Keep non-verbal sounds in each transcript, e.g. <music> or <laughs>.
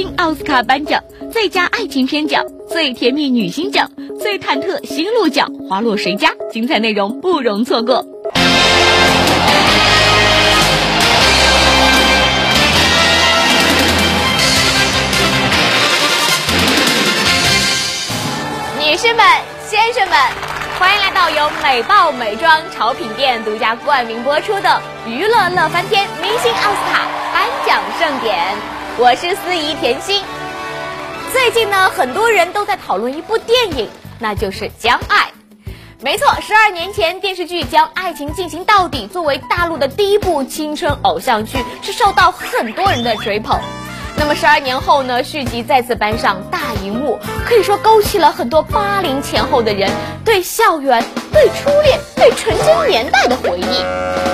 星奥斯卡颁奖、最佳爱情片奖、最甜蜜女星奖、最忐忑心路奖，花落谁家？精彩内容不容错过。女士们、先生们，欢迎来到由美爆美妆潮品店独家冠名播出的《娱乐乐翻天》明星奥斯卡颁奖盛典。我是司仪甜心。最近呢，很多人都在讨论一部电影，那就是《将爱》。没错，十二年前电视剧《将爱情进行到底》作为大陆的第一部青春偶像剧，是受到很多人的追捧。那么十二年后呢，续集再次搬上大荧幕，可以说勾起了很多八零前后的人对校园、对初恋、对纯真年代的回忆。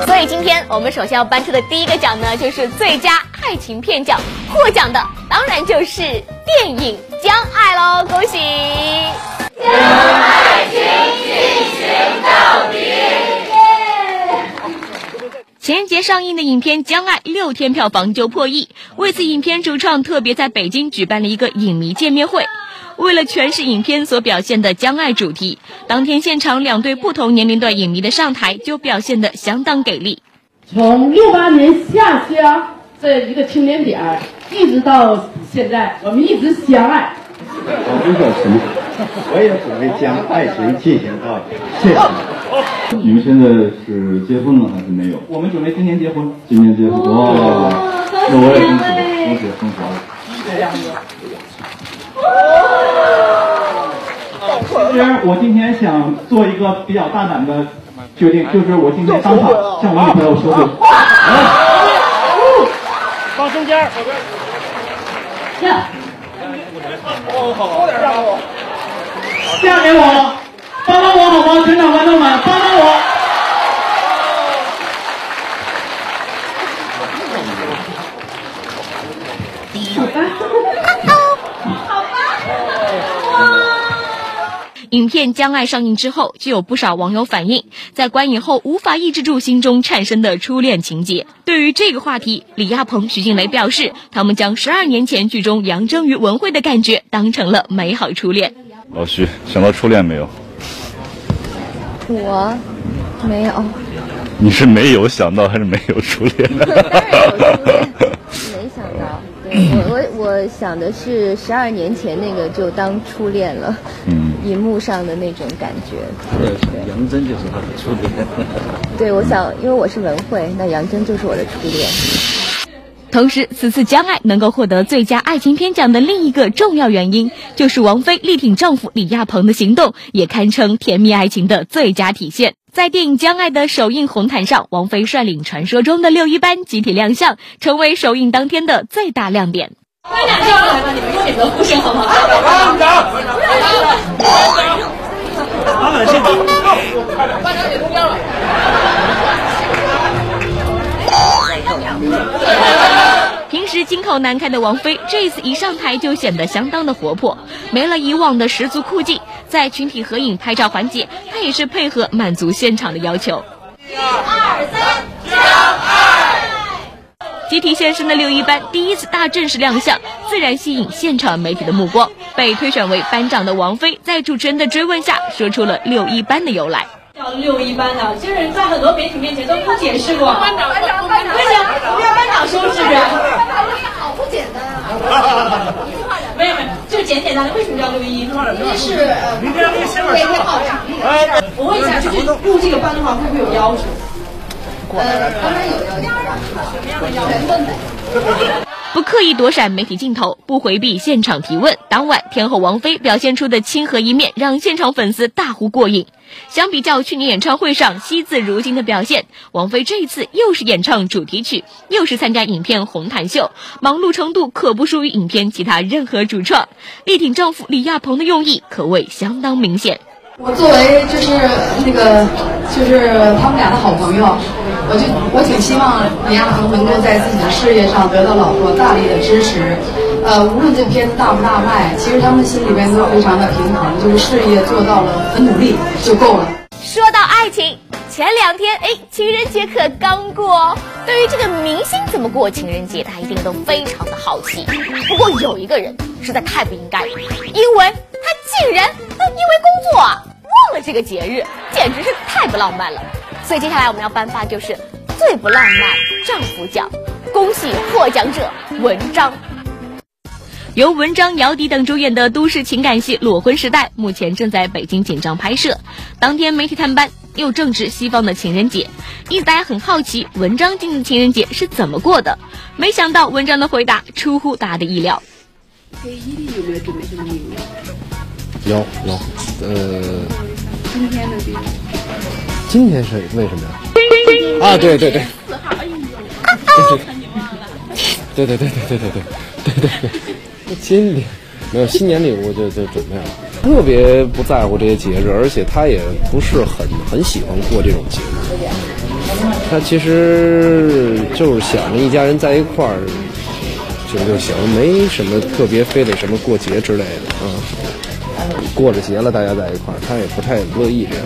所以今天我们首先要颁出的第一个奖呢，就是最佳爱情片奖，获奖的当然就是电影《将爱》喽，恭喜！将爱情上映的影片《将爱》六天票房就破亿，为此，影片主创特别在北京举办了一个影迷见面会。为了诠释影片所表现的将爱主题，当天现场两对不同年龄段影迷的上台就表现得相当给力。从六八年下乡这一个青年点，一直到现在，我们一直相爱。我不叫什么，我也准备将爱情进行到底。谢谢。你们现在是结婚了还是没有？我们准备今年结婚。今年结婚哇！那我也恭喜恭喜恭喜啊！其实我今天想做一个比较大胆的决定，就是我今天当场向我女朋友求婚。放中间。呀。嫁给我，帮帮我好吗？全场观众们，帮帮我！影片《将爱》上映之后，就有不少网友反映，在观影后无法抑制住心中产生的初恋情节。对于这个话题，李亚鹏、徐静蕾表示，他们将十二年前剧中杨铮与文慧的感觉当成了美好初恋。老徐，想到初恋没有？我没有。你是没有想到还是没有初恋？当然有初恋，没想到。我我我想的是十二年前那个就当初恋了，嗯，<laughs> 荧幕上的那种感觉。对，杨真就是他的初恋。对，我想，因为我是文慧，那杨真就是我的初恋。同时，此次《将爱》能够获得最佳爱情片奖的另一个重要原因，就是王菲力挺丈夫李亚鹏的行动，也堪称甜蜜爱情的最佳体现。在电影《将爱》的首映红毯上，王菲率领传说中的六一班集体亮相，成为首映当天的最大亮点。班长来吧，你们选择呼声好不好？班长，班长，老板先走。班长给中间了。<laughs> 平时金口难开的王菲，这次一上台就显得相当的活泼，没了以往的十足酷劲。在群体合影拍照环节，她也是配合满足现场的要求。一二三，将爱！集体现身的六一班第一次大正式亮相，自然吸引现场媒体的目光。被推选为班长的王菲，在主持人的追问下，说出了六一班的由来。叫六一班的，就是，在很多媒体面前都不解释过。班长，班长，班长，为什么不要班长说是不是？班长这个好不简单啊！没有没有，就简简单单，为什么叫六一？因为是呃，每天好长一点。我问一下，就是入这个班的话，会不会有要求？呃，当然有要求，什么样的要求？全问呗。不刻意躲闪媒体镜头，不回避现场提问。当晚，天后王菲表现出的亲和一面，让现场粉丝大呼过瘾。相比较去年演唱会上惜字如金的表现，王菲这一次又是演唱主题曲，又是参加影片红毯秀，忙碌程度可不输于影片其他任何主创。力挺丈夫李亚鹏的用意可谓相当明显。我作为就是那个就是他们俩的好朋友，我就我挺希望李亚鹏能够在自己的事业上得到老婆大力的支持。呃，无论这片子大不大卖，其实他们心里边都非常的平衡，就是事业做到了很努力就够了。说到爱情，前两天哎，情人节可刚过，对于这个明星怎么过情人节，大家一定都非常的好奇。不过有一个人实在太不应该，因为他竟然因为工作忘了这个节日，简直是太不浪漫了。所以接下来我们要颁发就是最不浪漫丈夫奖，恭喜获奖者文章。由文章、姚笛等主演的都市情感戏《裸婚时代》目前正在北京紧张拍摄。当天媒体探班，又正值西方的情人节，因此大家很好奇文章今年情人节是怎么过的。没想到文章的回答出乎大家的意料。给伊利有没有准备什么礼物？有有，呃，今天的礼物。今天是为什么呀？啊，对对对。四号，哎呦，看你妈了。对对对对对对对对对对。今年没有新年礼物就就准备了，特别不在乎这些节日，而且他也不是很很喜欢过这种节日。他其实就是想着一家人在一块儿就就行，没什么特别非得什么过节之类的啊。过着节了，大家在一块儿，他也不太乐意这样。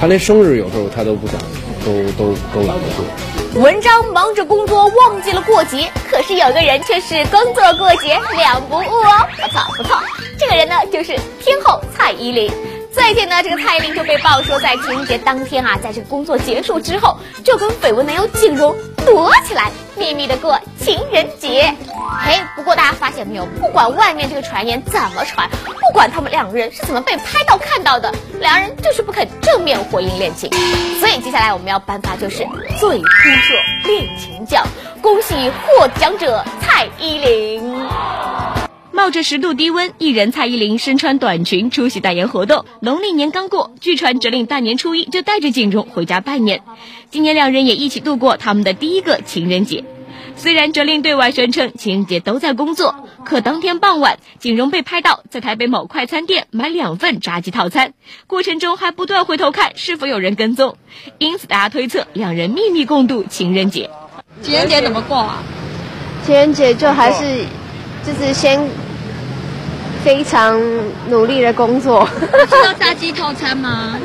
他连生日有时候他都不想，都都都懒得过。文章忙着工作，忘记了过节。可是有个人却是工作过节两不误哦，不错不错。这个人呢，就是天后蔡依林。最近呢，这个蔡依林就被爆说在情人节当天啊，在这个工作结束之后，就跟绯闻男友景荣躲起来，秘密的过情人节。嘿，不过大家发现没有，不管外面这个传言怎么传，不管他们两个人是怎么被拍到看到的，两人就是不肯正面回应恋情。所以接下来我们要颁发就是最扑朔恋情奖，恭喜获奖者蔡依林。冒着十度低温，艺人蔡依林身穿短裙出席代言活动。农历年刚过，据传哲令大年初一就带着景荣回家拜年。今年两人也一起度过他们的第一个情人节。虽然哲令对外宣称情人节都在工作，可当天傍晚，景荣被拍到在台北某快餐店买两份炸鸡套餐，过程中还不断回头看是否有人跟踪，因此大家推测两人秘密共度情人节。情人节怎么过啊？情人节就还是就是先非常努力的工作。知道炸鸡套餐吗？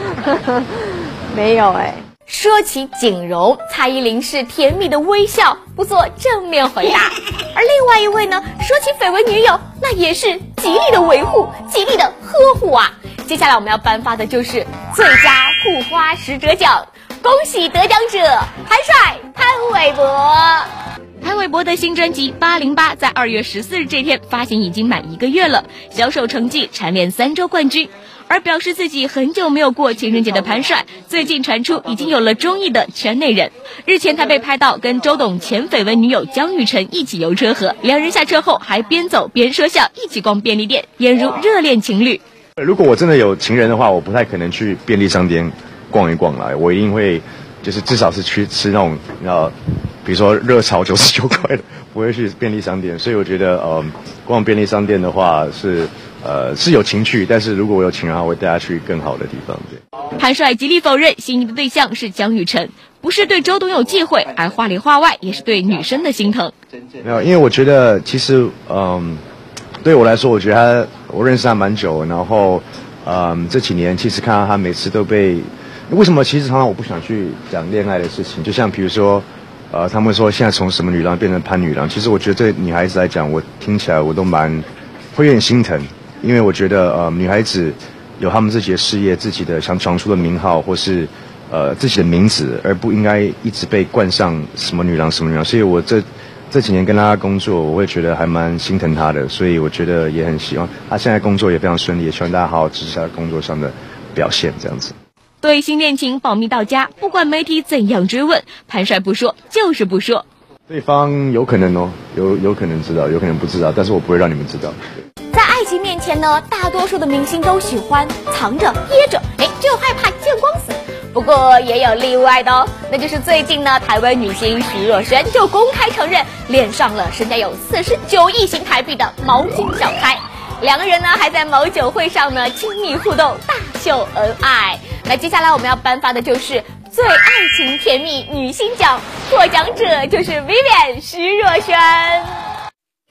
<laughs> 没有哎、说起景荣，蔡依林是甜蜜的微笑，不做正面回答。<laughs> 而另外一位呢，说起绯闻女友，那也是极力的维护，极力的呵护啊。接下来我们要颁发的就是最佳护花使者奖，恭喜得奖者韩帅潘玮柏。潘玮柏的新专辑《八零八》在二月十四日这天发行已经满一个月了，销售成绩蝉联三周冠军。而表示自己很久没有过情人节的潘帅，最近传出已经有了中意的圈内人。日前他被拍到跟周董前绯闻女友江雨晨一起游车河，两人下车后还边走边说笑，一起逛便利店，俨如热恋情侣。如果我真的有情人的话，我不太可能去便利商店逛一逛来，我一定会就是至少是去吃那种呃，比如说热炒九十九块的，不会去便利商店。所以我觉得呃，逛便利商店的话是呃是有情趣，但是如果我有情人的话，我会带他去更好的地方。对，潘帅极力否认心仪的对象是江雨晨，不是对周董有忌讳，而话里话外也是对女生的心疼。没有，因为我觉得其实嗯，对我来说，我觉得他我认识他蛮久，然后嗯这几年其实看到他每次都被为什么？其实常常我不想去讲恋爱的事情，就像比如说。呃，他们说现在从什么女郎变成潘女郎，其实我觉得对女孩子来讲，我听起来我都蛮会有点心疼，因为我觉得呃女孩子有她们自己的事业、自己的想闯出的名号，或是呃自己的名字，而不应该一直被冠上什么女郎什么女郎。所以我这这几年跟她工作，我会觉得还蛮心疼她的，所以我觉得也很希望她现在工作也非常顺利，也希望大家好好支持她工作上的表现，这样子。对新恋情保密到家，不管媒体怎样追问，潘帅不说就是不说。对方有可能哦，有有可能知道，有可能不知道，但是我不会让你们知道。在爱情面前呢，大多数的明星都喜欢藏着掖着，哎，就害怕见光死。不过也有例外的哦，那就是最近呢，台湾女星徐若瑄就公开承认恋上了身家有四十九亿新台币的毛巾小开。两个人呢还在某酒会上呢亲密互动，大秀恩爱。那接下来我们要颁发的就是最爱情甜蜜女星奖，获奖者就是 Vivian 徐若瑄。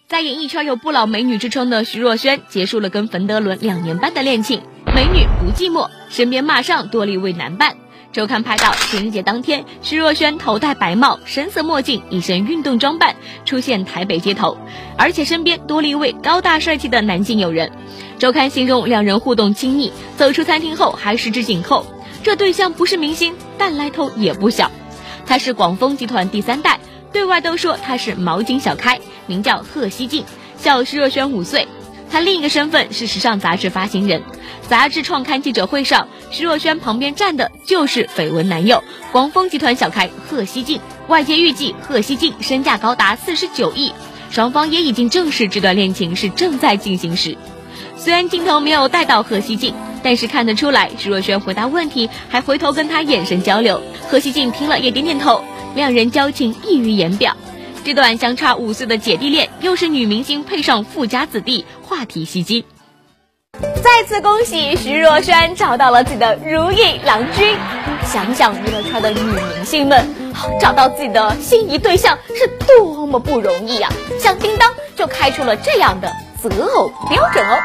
在演艺圈有不老美女之称的徐若瑄，结束了跟冯德伦两年半的恋情，美女不寂寞，身边马上多了一位男伴。周刊拍到，情人节当天，徐若瑄头戴白帽、深色墨镜，一身运动装扮出现台北街头，而且身边多了一位高大帅气的男性友人。周刊形容两人互动亲密，走出餐厅后还十指紧扣。这对象不是明星，但来头也不小。他是广丰集团第三代，对外都说他是毛巾小开，名叫贺西静，小徐若瑄五岁。他另一个身份是时尚杂志发行人。杂志创刊记者会上，徐若瑄旁边站的就是绯闻男友广丰集团小开贺西静。外界预计贺西静身价高达四十九亿，双方也已经证实这段恋情是正在进行时。虽然镜头没有带到何西静，但是看得出来，徐若瑄回答问题还回头跟他眼神交流。何西静听了也点点头，两人交情溢于言表。这段相差五岁的姐弟恋，又是女明星配上富家子弟，话题吸睛。再次恭喜徐若瑄找到了自己的如意郎君。想想娱乐圈的女明星们，找到自己的心仪对象是多么不容易啊！像叮当就开出了这样的择偶标准哦。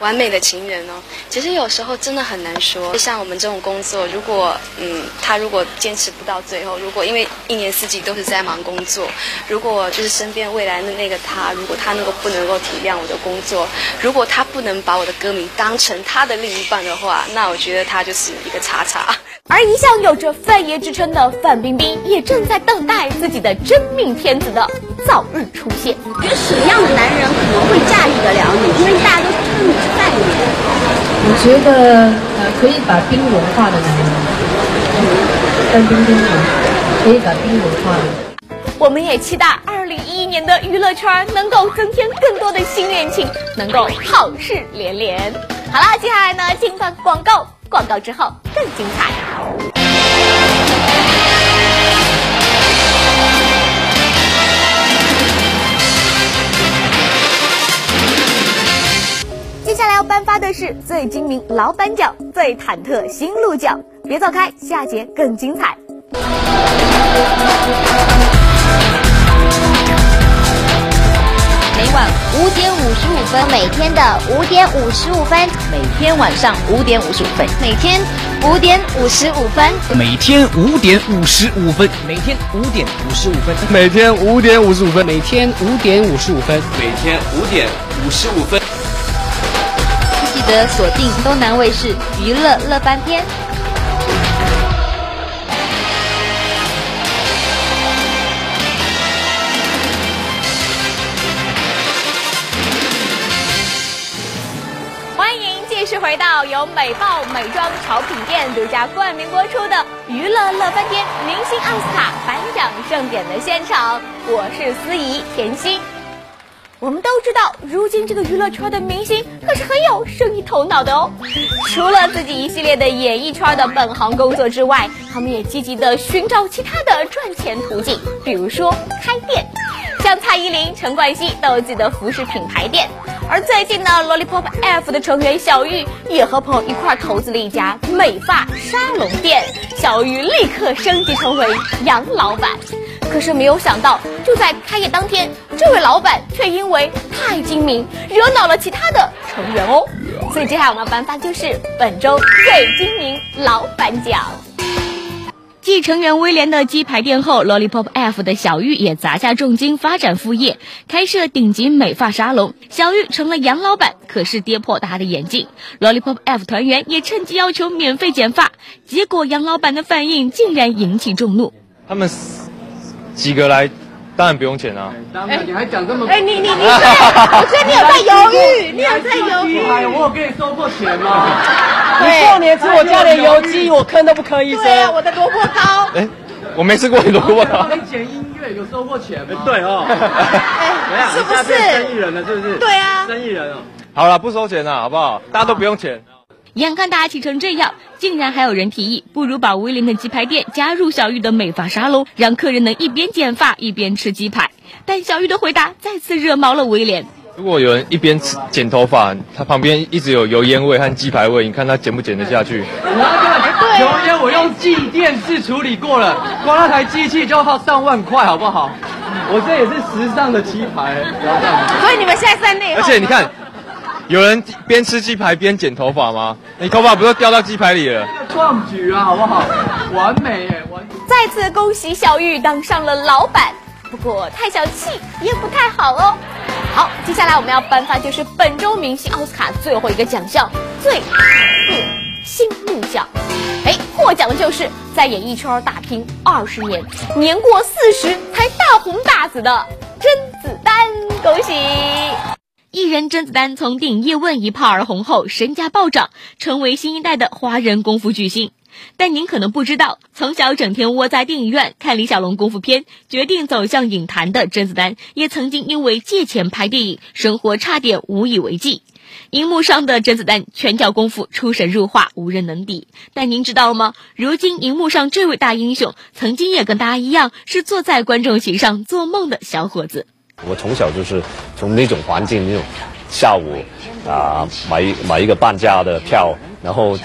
完美的情人哦，其实有时候真的很难说。像我们这种工作，如果嗯，他如果坚持不到最后，如果因为一年四季都是在忙工作，如果就是身边未来的那个他，如果他能够不能够体谅我的工作，如果他不能把我的歌迷当成他的另一半的话，那我觉得他就是一个叉叉。而一向有着范爷之称的范冰冰，也正在等待自己的真命天子的早日出现。觉得什么样的男人可能会驾驭得了你？因为大家都称你是范爷。我觉得呃，可以把冰融化的男人，范冰冰可以把冰融化的。我们也期待二零一一年的娱乐圈能够增添更多的新恋情，能够好事连连。好啦，接下来呢，进段广告。广告之后更精彩。下来要颁发的是最精明老板奖、最忐忑新路奖，别走开，下节更精彩。每晚五点五十五分，每天的五点五十五分，每天晚上五点五十五分，每天五点五十五分，每天五点五十五分，每天五点五十五分，每天五点五十五分，每天五点五十五分，每天五点五十五分。的锁定东南卫视娱乐乐翻天。欢迎继续回到由美爆美妆潮品店独家冠名播出的《娱乐乐翻天》明星奥斯卡颁奖盛典的现场，我是司仪甜心。我们都知道，如今这个娱乐圈的明星可是很有生意头脑的哦。除了自己一系列的演艺圈的本行工作之外，他们也积极的寻找其他的赚钱途径，比如说开店。像蔡依林、陈冠希都有自己的服饰品牌店。而最近呢，Lollipop F 的成员小玉也和朋友一块投资了一家美发沙龙店，小玉立刻升级成为杨老板。可是没有想到，就在开业当天，这位老板却因为太精明，惹恼了其他的成员哦。所以接下来我们要颁发就是本周最精明老板奖。继成员威廉的鸡排店后，Lollipop F 的小玉也砸下重金发展副业，开设顶级美发沙龙。小玉成了杨老板，可是跌破他的眼镜。Lollipop F 团员也趁机要求免费剪发，结果杨老板的反应竟然引起众怒。他们几个来。当然不用钱啊！哎，你还讲这么……哎，你你你，<laughs> 我觉得你有在犹豫，你有在犹豫。我有给你收过钱吗？你过年吃我家的油鸡，我坑都不坑一声。对啊，我的萝卜糕。哎，我没吃过你萝卜糕。你剪音乐有收过钱吗？对哦。哎，是不是？生意人了，是不是？对啊，生意人哦。好了，不收钱了，好不好？大家都不用钱。眼看大家气成这样，竟然还有人提议，不如把威廉的鸡排店加入小玉的美发沙龙，让客人能一边剪发一边吃鸡排。但小玉的回答再次惹毛了威廉。如果有人一边吃剪头发，他旁边一直有油烟味和鸡排味，你看他剪不剪得下去？油烟我用静电式处理过了，光那台机器就要上万块，好不好？我这也是时尚的鸡排，不要这样。所以你们现在在内而且你看。有人边吃鸡排边剪头发吗？你头发不是掉到鸡排里了？壮举啊，好不好？完美耶！完。再次恭喜小玉当上了老板，不过太小气也不太好哦。好，接下来我们要颁发就是本周明星奥斯卡最后一个奖项——最大个新木奖。哎，获奖的就是在演艺圈打拼二十年，年过四十才大红大紫的甄子丹，恭喜！艺人甄子丹从电影《叶问》一炮而红后，身价暴涨，成为新一代的华人功夫巨星。但您可能不知道，从小整天窝在电影院看李小龙功夫片，决定走向影坛的甄子丹，也曾经因为借钱拍电影，生活差点无以为继。荧幕上的甄子丹拳脚功夫出神入化，无人能敌。但您知道吗？如今荧幕上这位大英雄，曾经也跟大家一样，是坐在观众席上做梦的小伙子。我从小就是从那种环境，那种下午啊买买一个半价的票，然后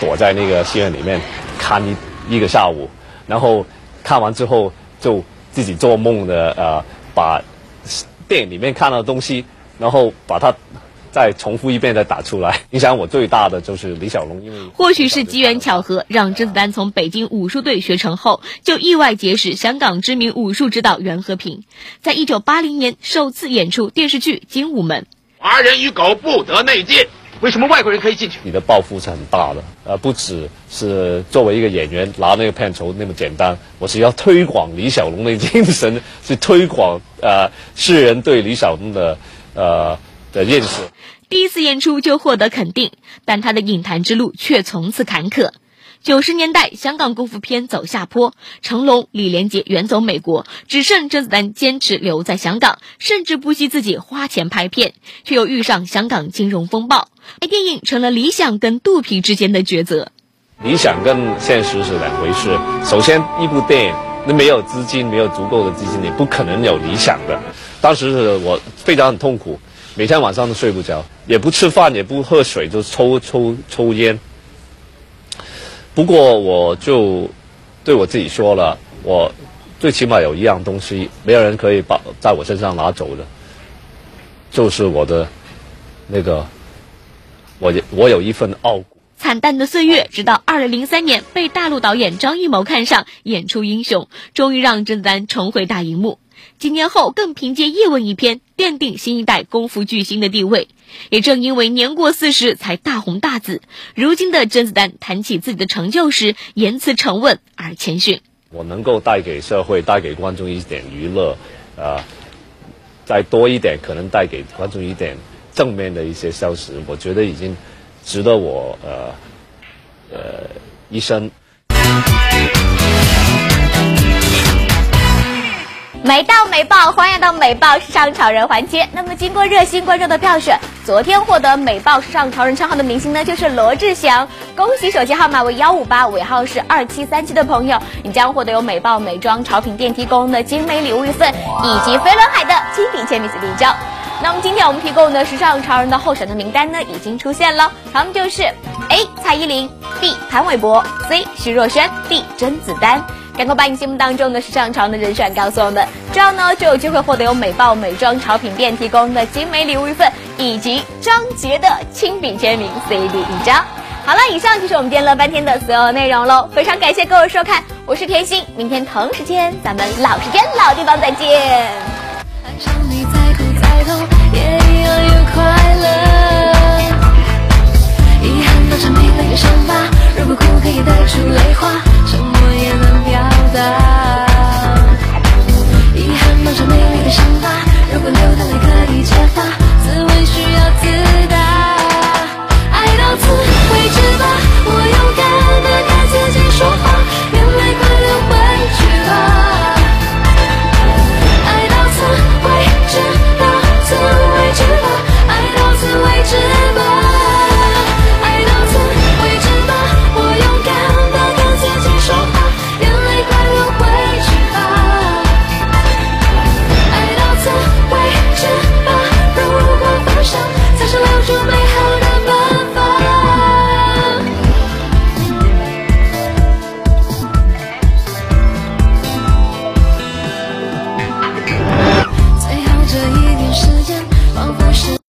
躲在那个戏院里面看一一个下午，然后看完之后就自己做梦的啊把电影里面看到的东西，然后把它。再重复一遍再打出来。影响我最大的就是李小龙，因为 <laughs> 或许是机缘巧合，让甄子丹从北京武术队学成后，就意外结识香港知名武术指导袁和平，在一九八零年首次演出电视剧《精武门》。华人与狗不得内进，为什么外国人可以进去？你的抱负是很大的，呃，不只是作为一个演员拿那个片酬那么简单，我是要推广李小龙的精神，去推广呃世人对李小龙的呃。的认识，第一次演出就获得肯定，但他的影坛之路却从此坎坷。九十年代，香港功夫片走下坡，成龙、李连杰远走美国，只剩甄子丹坚持留在香港，甚至不惜自己花钱拍片，却又遇上香港金融风暴，拍电影成了理想跟肚皮之间的抉择。理想跟现实是两回事。首先，一部电影，那没有资金，没有足够的资金，你不可能有理想的。当时是我非常很痛苦。每天晚上都睡不着，也不吃饭，也不喝水，就抽抽抽烟。不过我就对我自己说了，我最起码有一样东西，没有人可以把在我身上拿走的，就是我的那个，我我有一份傲骨。惨淡的岁月，直到二零零三年被大陆导演张艺谋看上，演出英雄，终于让甄子丹重回大荧幕。几年后，更凭借《叶问》一篇奠定新一代功夫巨星的地位。也正因为年过四十才大红大紫，如今的甄子丹谈起自己的成就时，言辞沉稳而谦逊。我能够带给社会、带给观众一点娱乐，呃，再多一点，可能带给观众一点正面的一些消息，我觉得已经值得我呃呃一生。美到美爆，欢迎到美爆时尚潮人环节。那么，经过热心观众的票选，昨天获得美爆时尚潮人称号的明星呢，就是罗志祥。恭喜手机号码为幺五八，尾号是二七三七的朋友，你将获得由美爆美妆潮品店提供的精美礼物一份，以及飞轮海的亲笔签名 CD 一张。那么，今天我们提供的时尚潮人的候选的名单呢，已经出现了，他们就是 A 蔡依林，B 潘玮柏，C 徐若瑄，D 甄子丹。赶快把你心目当中的时尚潮的人选告诉我们，这样呢就有机会获得由美爆美妆潮品店提供的精美礼物一份，以及张杰的亲笔签名 CD 一张。好了，以上就是我们今天乐半天的所有内容喽，非常感谢各位收看，我是甜心，明天同时间咱们老时间老地方再见。遗憾都成了一个伤疤，如果哭可以带出。我也能表达，遗憾蒙着美丽的伤疤。如果留得来可以结疤，滋味需要自答。爱到此为止吧，我勇敢的跟自己说话。